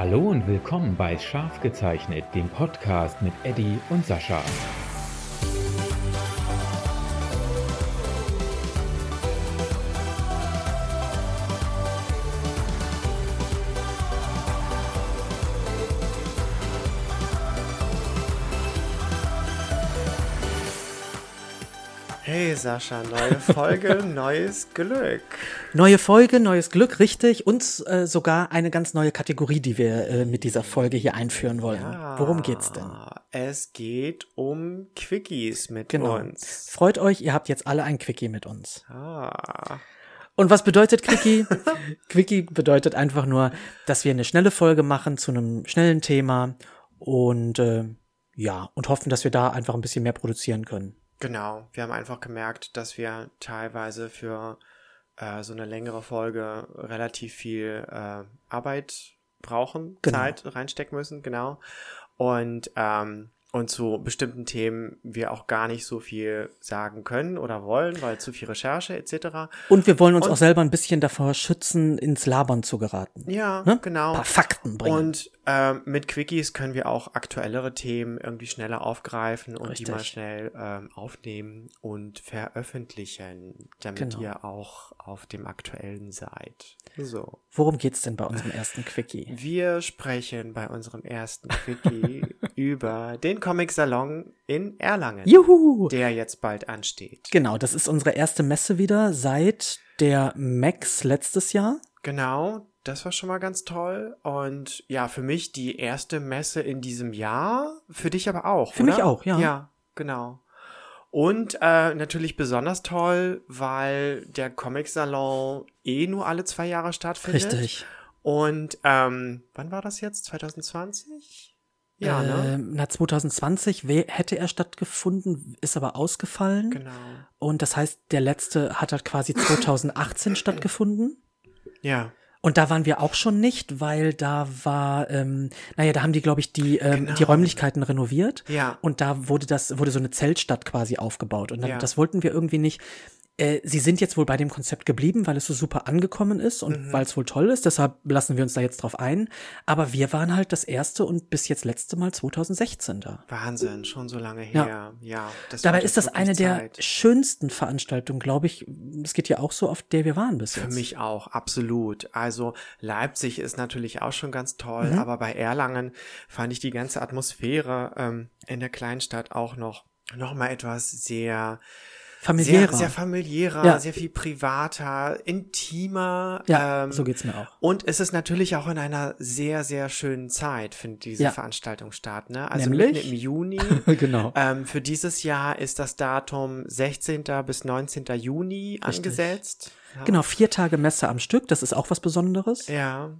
Hallo und willkommen bei Scharf gezeichnet, dem Podcast mit Eddie und Sascha. Sascha, neue Folge, neues Glück. Neue Folge, neues Glück, richtig. Und äh, sogar eine ganz neue Kategorie, die wir äh, mit dieser Folge hier einführen wollen. Ja, Worum geht's denn? Es geht um Quickies mit Genau. uns. Freut euch, ihr habt jetzt alle ein Quickie mit uns. Ah, Und was bedeutet Quickie? Quickie bedeutet einfach nur, dass wir eine schnelle Folge machen zu einem schnellen Thema und äh, ja, und hoffen, dass wir da einfach ein bisschen mehr produzieren können. Genau. Wir haben einfach gemerkt, dass wir teilweise für äh, so eine längere Folge relativ viel äh, Arbeit brauchen, Genau. Zeit reinstecken müssen, genau. Und ähm, und zu bestimmten Themen wir auch gar nicht so viel sagen können oder wollen, weil zu viel Recherche etc. Und wir wollen uns Und- auch selber ein bisschen davor schützen, ins Labern zu geraten. Ja, Ne? genau. Ein paar Fakten bringen. Und ähm, mit Quickies können wir auch aktuellere Themen irgendwie schneller aufgreifen und die Richtig. mal schnell ähm, aufnehmen und veröffentlichen, damit Genau. ihr auch auf dem aktuellen seid. So. Worum geht's denn bei unserem ersten Quickie? Wir sprechen bei unserem ersten Quickie über den Comic-Salon in Erlangen, Juhu! der jetzt bald ansteht. Genau, das ist unsere erste Messe wieder seit der Max letztes Jahr. Genau, das war schon mal ganz toll. Und ja, für mich die erste Messe in diesem Jahr. Für dich aber auch. Für oder? mich auch, ja. Ja, genau. Und äh, natürlich besonders toll, weil der Comic-Salon eh nur alle zwei Jahre stattfindet. Richtig. Und ähm, wann war das jetzt? 2020? Ja, ne? Ähm, na, 2020 wär, hätte er stattgefunden, ist aber ausgefallen. Genau. Und das heißt, der letzte hat halt quasi 2018 stattgefunden. Ja. Und da waren wir auch schon nicht, weil da war, ähm, naja, da haben die, glaube ich, die, ähm, Genau. die Räumlichkeiten renoviert. Ja. Und da wurde das, wurde so eine Zeltstadt quasi aufgebaut. Und dann, Ja. das wollten wir irgendwie nicht. Äh, sie sind jetzt wohl bei dem Konzept geblieben, weil es so super angekommen ist und Mhm. weil es wohl toll ist. Deshalb lassen wir uns da jetzt drauf ein. Aber wir waren halt das erste und bis jetzt letzte Mal 2016 da. Wahnsinn, schon so lange Ja. her. Ja. das Dabei ist das eine wirklich der Zeit. schönsten Veranstaltungen, glaube ich. Es geht ja auch so, auf der wir waren bis Für jetzt. mich auch, absolut. Also Leipzig ist natürlich auch schon ganz toll, Mhm. aber bei Erlangen fand ich die ganze Atmosphäre ähm, in der Kleinstadt auch noch noch mal etwas sehr Familiärer. sehr sehr familiärer, Ja. sehr viel privater, intimer. ja, ähm, so geht's mir auch. und es ist natürlich auch in einer sehr, sehr schönen Zeit, findet diese Ja. Veranstaltung statt. Ne? Also Nämlich? mitten im Juni. genau. ähm, für dieses Jahr ist das Datum 16. bis 19. Juni angesetzt. Ja. Genau, vier Tage Messe am Stück, das ist auch was Besonderes. Ja.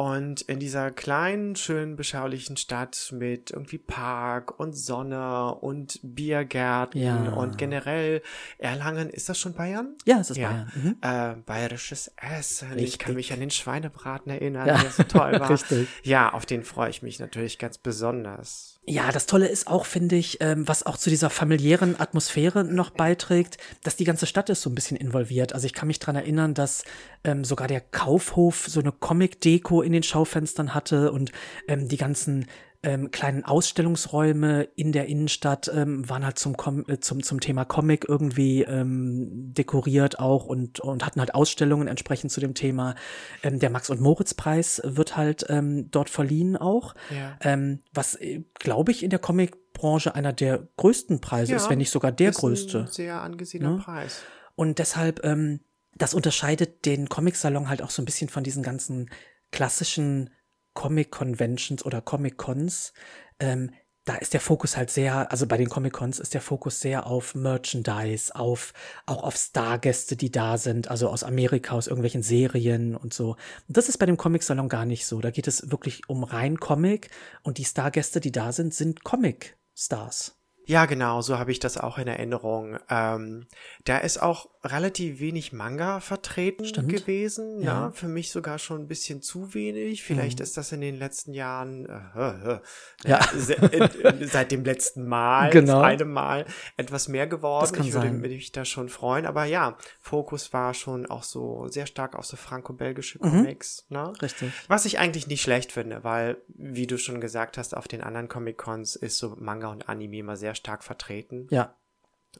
Und in dieser kleinen, schönen, beschaulichen Stadt mit irgendwie Park und Sonne und Biergärten Ja. und generell Erlangen, ist das schon Bayern? Ja, es ist Ja. Bayern. Mhm. Äh, bayerisches Essen. Ich Richtig. kann mich an den Schweinebraten erinnern, Ja. der so toll war. Richtig. Ja, auf den freue ich mich natürlich ganz besonders. Ja, das Tolle ist auch, finde ich, ähm, was auch zu dieser familiären Atmosphäre noch beiträgt, dass die ganze Stadt ist so ein bisschen involviert. Also ich kann mich dran erinnern, dass ähm, sogar der Kaufhof so eine Comic-Deko in den Schaufenstern hatte und ähm, die ganzen ähm, kleinen Ausstellungsräume in der Innenstadt ähm, waren halt zum, Com äh, zum, zum Thema Comic irgendwie ähm, dekoriert auch und, und hatten halt Ausstellungen entsprechend zu dem Thema. Ähm, der Max- und Moritz-Preis wird halt ähm, dort verliehen auch. Ja. Ähm, was, glaube ich, in der Comicbranche einer der größten Preise ist, wenn nicht sogar der größte. Ein sehr angesehener Ne? Preis. Und deshalb, ähm, das unterscheidet den Comic-Salon halt auch so ein bisschen von diesen ganzen klassischen Comic-Conventions oder Comic-Cons. Ähm, da ist der Fokus halt sehr, also bei den Comic-Cons ist der Fokus sehr auf Merchandise, auf, auch auf Stargäste, die da sind, also aus Amerika, aus irgendwelchen Serien und so. Das ist bei dem Comic-Salon gar nicht so. Da geht es wirklich um rein Comic und die Stargäste, die da sind, sind Comic-Stars. Ja, genau, so habe ich das auch in Erinnerung. Ähm, da ist auch relativ wenig Manga vertreten Stimmt. gewesen. Ja. Ja. für mich sogar schon ein bisschen zu wenig. Vielleicht Mhm. ist das in den letzten Jahren, äh, äh, Ja. se- äh, seit dem letzten Mal, Genau. das eine Mal etwas mehr geworden. Das kann ich würde sein. mich da schon freuen. Aber ja, Fokus war schon auch so sehr stark auf so franco-belgische Mhm. Comics. Ne? Richtig. Was ich eigentlich nicht schlecht finde, weil, wie du schon gesagt hast, auf den anderen Comic-Cons ist so Manga und Anime immer sehr stark vertreten. Ja.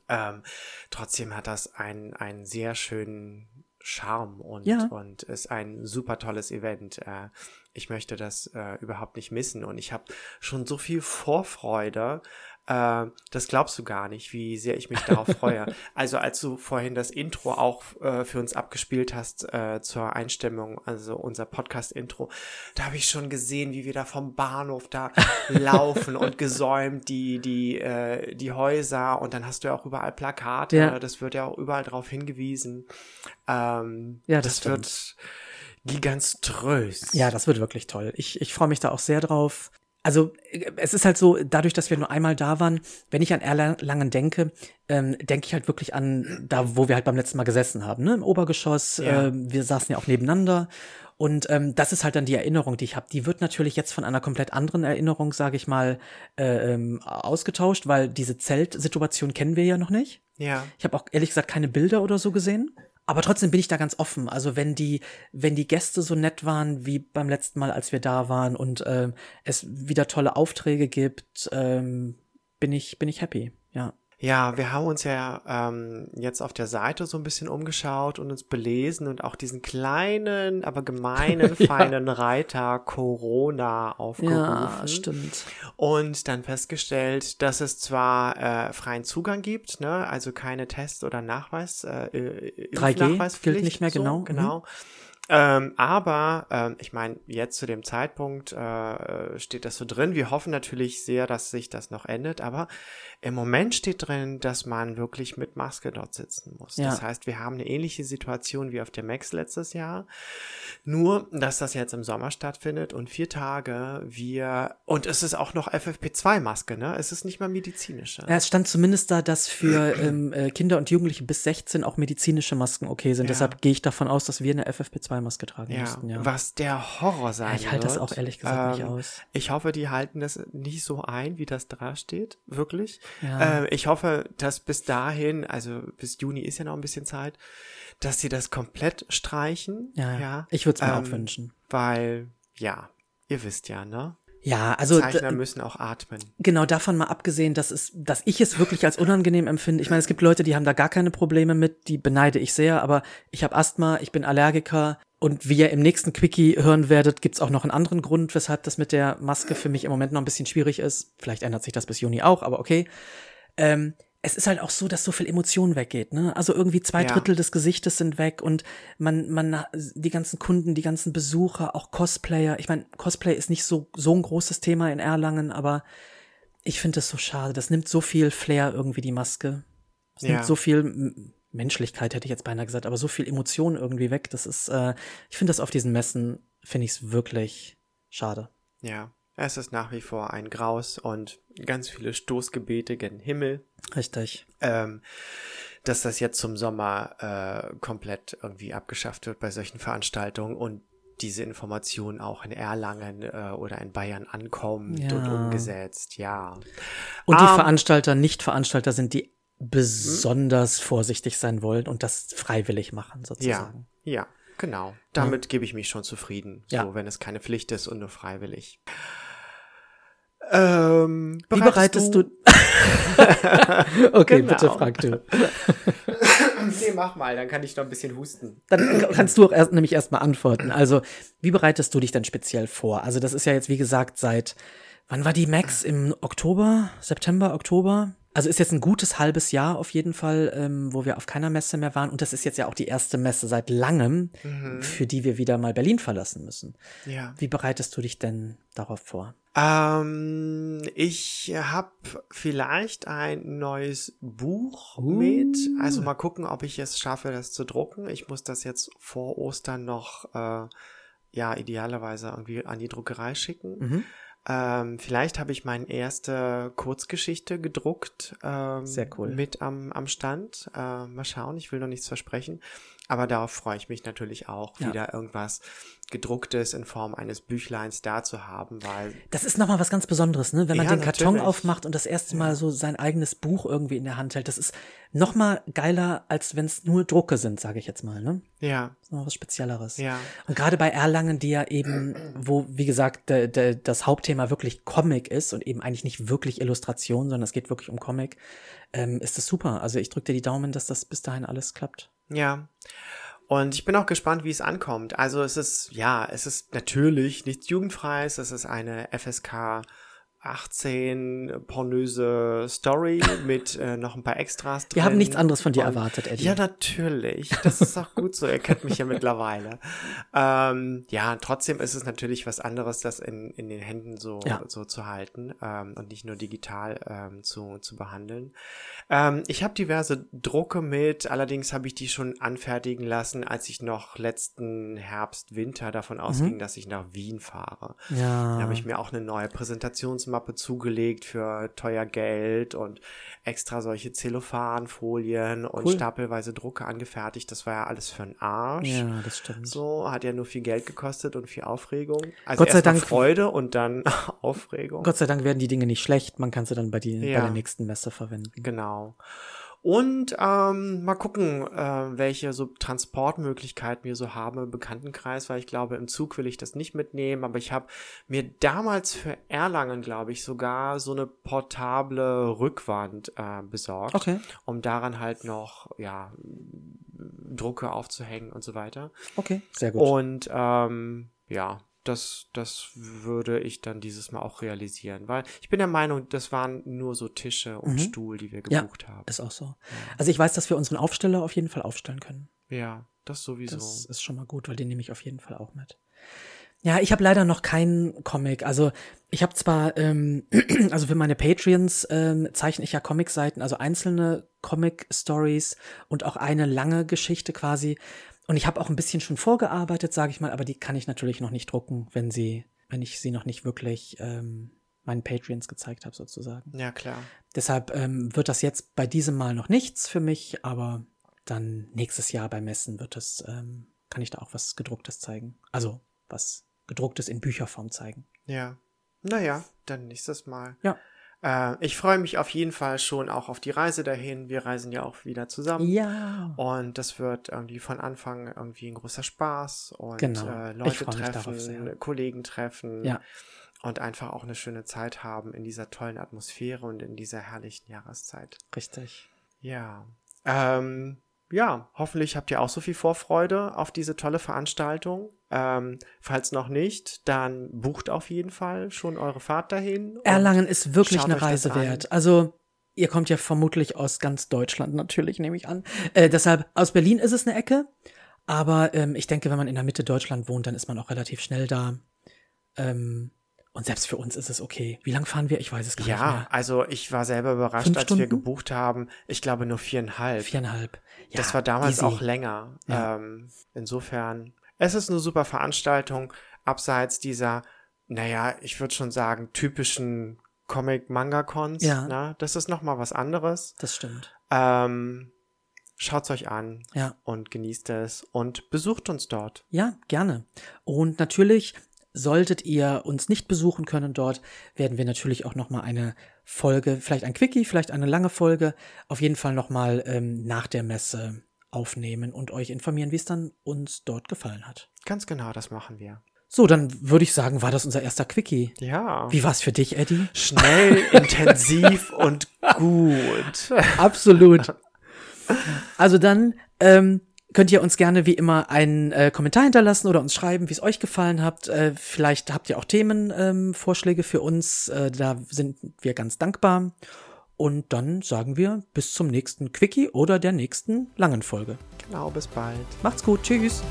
Ähm, trotzdem hat das einen, einen sehr schönen Charme und, Ja. und ist ein super tolles Event. Äh, ich möchte das äh, überhaupt nicht missen und ich habe schon so viel Vorfreude. Äh, das glaubst du gar nicht, wie sehr ich mich darauf freue. Also als du vorhin das Intro auch äh, für uns abgespielt hast äh, zur Einstimmung, also unser Podcast-Intro, da habe ich schon gesehen, wie wir da vom Bahnhof da laufen und gesäumt die die äh, die Häuser und dann hast du ja auch überall Plakate. Ja. Das wird ja auch überall darauf hingewiesen. Ähm, Ja, das das wird giganströs. Ja, das wird wirklich toll. Ich, ich freue mich da auch sehr drauf. Also äh, es ist halt so, dadurch, dass wir nur einmal da waren, wenn ich an Erlangen denke, ähm, denke ich halt wirklich an da, wo wir halt beim letzten Mal gesessen haben, ne? im Obergeschoss. Ja. ähm, wir saßen ja auch nebeneinander. Und ähm, das ist halt dann die Erinnerung, die ich habe. Die wird natürlich jetzt von einer komplett anderen Erinnerung, sage ich mal, äh, ähm, ausgetauscht, weil diese Zeltsituation kennen wir ja noch nicht. Ja. Ich habe auch ehrlich gesagt keine Bilder oder so gesehen. Aber trotzdem bin ich da ganz offen. Also wenn die, wenn die Gäste so nett waren wie beim letzten Mal, als wir da waren und ähm, es wieder tolle Aufträge gibt, ähm, bin ich, bin ich happy. Ja. Ja, wir haben uns ja ähm, jetzt auf der Seite so ein bisschen umgeschaut und uns belesen und auch diesen kleinen, aber gemeinen, Ja. feinen Reiter Corona aufgerufen. stimmt. Und dann festgestellt, dass es zwar äh, freien Zugang gibt, ne, also keine Test- oder Nachweis, äh, äh, 3G Impfnachweispflicht, gilt nicht mehr, so, genau. Mhm. Ähm, aber ähm, ich meine, jetzt zu dem Zeitpunkt äh, steht das so drin. Wir hoffen natürlich sehr, dass sich das noch ändert, aber im Moment steht drin, dass man wirklich mit Maske dort sitzen muss. Ja. Das heißt, wir haben eine ähnliche Situation wie auf der Max letztes Jahr. Nur, dass das jetzt im Sommer stattfindet und vier Tage wir, und es ist auch noch FFP2-Maske, ne? Es ist nicht mal medizinische. Ja, es stand zumindest da, dass für ähm, äh, Kinder und Jugendliche bis 16 auch medizinische Masken okay sind. Ja. Deshalb gehe ich davon aus, dass wir eine FFP2-Maske tragen Ja, müssten. Ja. was der Horror sein Ja, ich halte das auch ehrlich gesagt nicht Ähm, aus. Ich hoffe, die halten das nicht so ein, wie das da steht, wirklich. Ja. Äh, ich hoffe, dass bis dahin, also bis Juni ist ja noch ein bisschen Zeit, dass sie das komplett streichen. Ja, ja ich würde es mir ähm, auch wünschen. Weil, ja, ihr wisst ja, ne? Ja, also Zeichner müssen auch atmen. Genau, davon mal abgesehen, dass, es, dass ich es wirklich als unangenehm empfinde. Ich meine, es gibt Leute, die haben da gar keine Probleme mit, die beneide ich sehr, aber ich habe Asthma, ich bin Allergiker und wie ihr im nächsten Quickie hören werdet, gibt's auch noch einen anderen Grund, weshalb das mit der Maske für mich im Moment noch ein bisschen schwierig ist. Vielleicht ändert sich das bis Juni auch, aber okay. Ähm, es ist halt auch so, dass so viel Emotion weggeht, ne? Also irgendwie zwei Ja. Drittel des Gesichtes sind weg und man, man, die ganzen Kunden, die ganzen Besucher, auch Cosplayer. Ich meine, Cosplay ist nicht so, so ein großes Thema in Erlangen, aber ich finde es so schade. Das nimmt so viel Flair irgendwie, die Maske. Es Ja. nimmt so viel Menschlichkeit, hätte ich jetzt beinahe gesagt, aber so viel Emotion irgendwie weg. Das ist, äh, ich finde das auf diesen Messen, finde ich es wirklich schade. Ja, es ist nach wie vor ein Graus und ganz viele Stoßgebete gen Himmel. Richtig. ähm, dass das jetzt zum Sommer äh, komplett irgendwie abgeschafft wird bei solchen Veranstaltungen und diese Informationen auch in Erlangen äh, oder in Bayern ankommen Ja. und umgesetzt, ja. Und die Ähm, Veranstalter, Nicht-Veranstalter sind, die besonders vorsichtig sein wollen und das freiwillig machen, Ja, sozusagen. ja, genau. Damit gebe ich mich schon zufrieden, so Ja. wenn es keine Pflicht ist und nur freiwillig. Ähm, Wie bereitest du? okay, Genau. bitte frag du. nee, mach mal, dann kann ich noch ein bisschen husten. Dann kannst du auch erst, nämlich erstmal antworten. Also, wie bereitest du dich denn speziell vor? Also, das ist ja jetzt, wie gesagt, seit, wann war die Max? Im Oktober? September, Oktober? Also ist jetzt ein gutes halbes Jahr auf jeden Fall, ähm, wo wir auf keiner Messe mehr waren. Und das ist jetzt ja auch die erste Messe seit langem, für die wir wieder mal Berlin verlassen müssen. Ja. Wie bereitest du dich denn darauf vor? Ähm, ich habe vielleicht ein neues Buch mit. Also mal gucken, ob ich es schaffe, das zu drucken. Ich muss das jetzt vor Ostern noch, äh, ja, idealerweise irgendwie an die Druckerei schicken. Mhm. Ähm, vielleicht habe ich meine erste Kurzgeschichte gedruckt. Ähm, Sehr cool. Mit am, am Stand. Äh, mal schauen, ich will noch nichts versprechen. Aber darauf freue ich mich natürlich auch, Ja. wieder irgendwas gedrucktes in Form eines Büchleins da zu haben, weil Das ist nochmal was ganz Besonderes, ne? Wenn man Ja, den Karton natürlich. aufmacht und das erste Mal so sein eigenes Buch irgendwie in der Hand hält. Das ist nochmal geiler, als wenn es nur Drucke sind, sage ich jetzt mal, ne? ja, Das ist noch was Spezielleres. ja, Und gerade bei Erlangen, die ja eben, wo, wie gesagt, de, de, das Hauptthema wirklich Comic ist und eben eigentlich nicht wirklich Illustration, sondern es geht wirklich um Comic, ähm, ist das super. Also ich drücke dir die Daumen, dass das bis dahin alles klappt. ja. Und ich bin auch gespannt, wie es ankommt. Also es ist, ja, es ist natürlich nichts Jugendfreies. Es ist eine FSK 18 pornöse Story mit äh, noch ein paar Extras drin. Wir haben nichts anderes von dir Und- erwartet, Eddie. Ja, natürlich. Das ist auch gut so. Ihr kennt mich ja mittlerweile. Ähm, ja, trotzdem ist es natürlich was anderes, das in, in den Händen so, Ja. so zu halten ähm, und nicht nur digital ähm, zu, zu behandeln. Ähm, ich habe diverse Drucke mit, allerdings habe ich die schon anfertigen lassen, als ich noch letzten Herbst, Winter davon ausging, dass ich nach Wien fahre. ja. Da habe ich mir auch eine neue Präsentationsmappe zugelegt für teuer Geld und extra solche Zellophanfolien und Cool. stapelweise Drucke angefertigt. Das war ja alles für einen Arsch. ja, das stimmt. So, hat ja nur viel Geld gekostet und viel Aufregung. Also Gott sei Dank- Freude und dann Aufregung. Gott sei Dank werden die Dinge nicht schlecht. Man kann sie dann bei, die, bei Ja. der nächsten Messe verwenden. Genau. Und ähm, mal gucken, äh, welche so Transportmöglichkeiten wir so haben im Bekanntenkreis, weil ich glaube, im Zug will ich das nicht mitnehmen, aber ich habe mir damals für Erlangen, glaube ich, sogar so eine portable Rückwand äh, besorgt, Okay. um daran halt noch, ja, Drucke aufzuhängen und so weiter. Okay, sehr gut. Und ähm, ja, das, das würde ich dann dieses Mal auch realisieren, weil ich bin der Meinung, das waren nur so Tische und Mhm. Stuhl, die wir Ja. gebucht haben. Ist auch so. Also ich weiß, dass wir unseren Aufsteller auf jeden Fall aufstellen können. Ja, das sowieso. Das ist schon mal gut, weil den nehme ich auf jeden Fall auch mit. Ja, ich habe leider noch keinen Comic. Also ich habe zwar, ähm, also für meine Patreons ähm, zeichne ich ja Comic-Seiten, also einzelne Comic-Stories und auch eine lange Geschichte quasi. Und ich habe auch ein bisschen schon vorgearbeitet, sage ich mal, aber die kann ich natürlich noch nicht drucken, wenn sie, wenn ich sie noch nicht wirklich ähm, meinen Patreons gezeigt habe, sozusagen. ja, klar. Deshalb ähm, wird das jetzt bei diesem Mal noch nichts für mich, aber dann nächstes Jahr bei Messen wird es, ähm, kann ich da auch was gedrucktes zeigen. Also was gedrucktes in Bücherform zeigen. Ja. Naja, dann nächstes Mal. Ja. Äh, ich freue mich auf jeden Fall schon auch auf die Reise dahin. Wir reisen ja auch wieder zusammen. Ja. Und das wird irgendwie von Anfang irgendwie ein großer Spaß und Genau. äh, Leute treffen. Kollegen treffen Ja. und einfach auch eine schöne Zeit haben in dieser tollen Atmosphäre und in dieser herrlichen Jahreszeit. Richtig. Ja. Ähm, ja, hoffentlich habt ihr auch so viel Vorfreude auf diese tolle Veranstaltung. Ähm, falls noch nicht, dann bucht auf jeden Fall schon eure Fahrt dahin. Erlangen ist wirklich eine Reise wert. Also ihr kommt ja vermutlich aus ganz Deutschland natürlich, nehme ich an. Äh, deshalb, aus Berlin ist es eine Ecke. Aber ähm, ich denke, wenn man in der Mitte Deutschland wohnt, dann ist man auch relativ schnell da. Ähm, und selbst für uns ist es okay. Wie lang fahren wir? Ich weiß es gar nicht Ja, also ich war selber überrascht, Fünf als wir gebucht haben. Ich glaube nur viereinhalb. Viereinhalb. Ja, das war damals easy. auch länger. Ja. Ähm, insofern, es ist eine super Veranstaltung, abseits dieser, naja, ich würde schon sagen, typischen Comic-Manga-Cons. Ja. Ne? Das ist nochmal was anderes. Das stimmt. Ähm, schaut's euch an Ja. und genießt es und besucht uns dort. Ja, gerne. Und natürlich, solltet ihr uns nicht besuchen können dort, werden wir natürlich auch noch mal eine Folge, vielleicht ein Quickie, vielleicht eine lange Folge, auf jeden Fall noch mal ähm, nach der Messe aufnehmen und euch informieren, wie es dann uns dort gefallen hat. Ganz genau, das machen wir. So, dann würde ich sagen, war das unser erster Quickie. Ja. Wie war's für dich, Eddie? Schnell, intensiv und gut. Absolut. Also dann ähm, könnt ihr uns gerne wie immer einen äh, Kommentar hinterlassen oder uns schreiben, wie es euch gefallen hat. Äh, vielleicht habt ihr auch Themenvorschläge ähm, Vorschläge für uns. Äh, da sind wir ganz dankbar. Und dann sagen wir bis zum nächsten Quickie oder der nächsten langen Folge. Genau, bis bald. Macht's gut. Tschüss.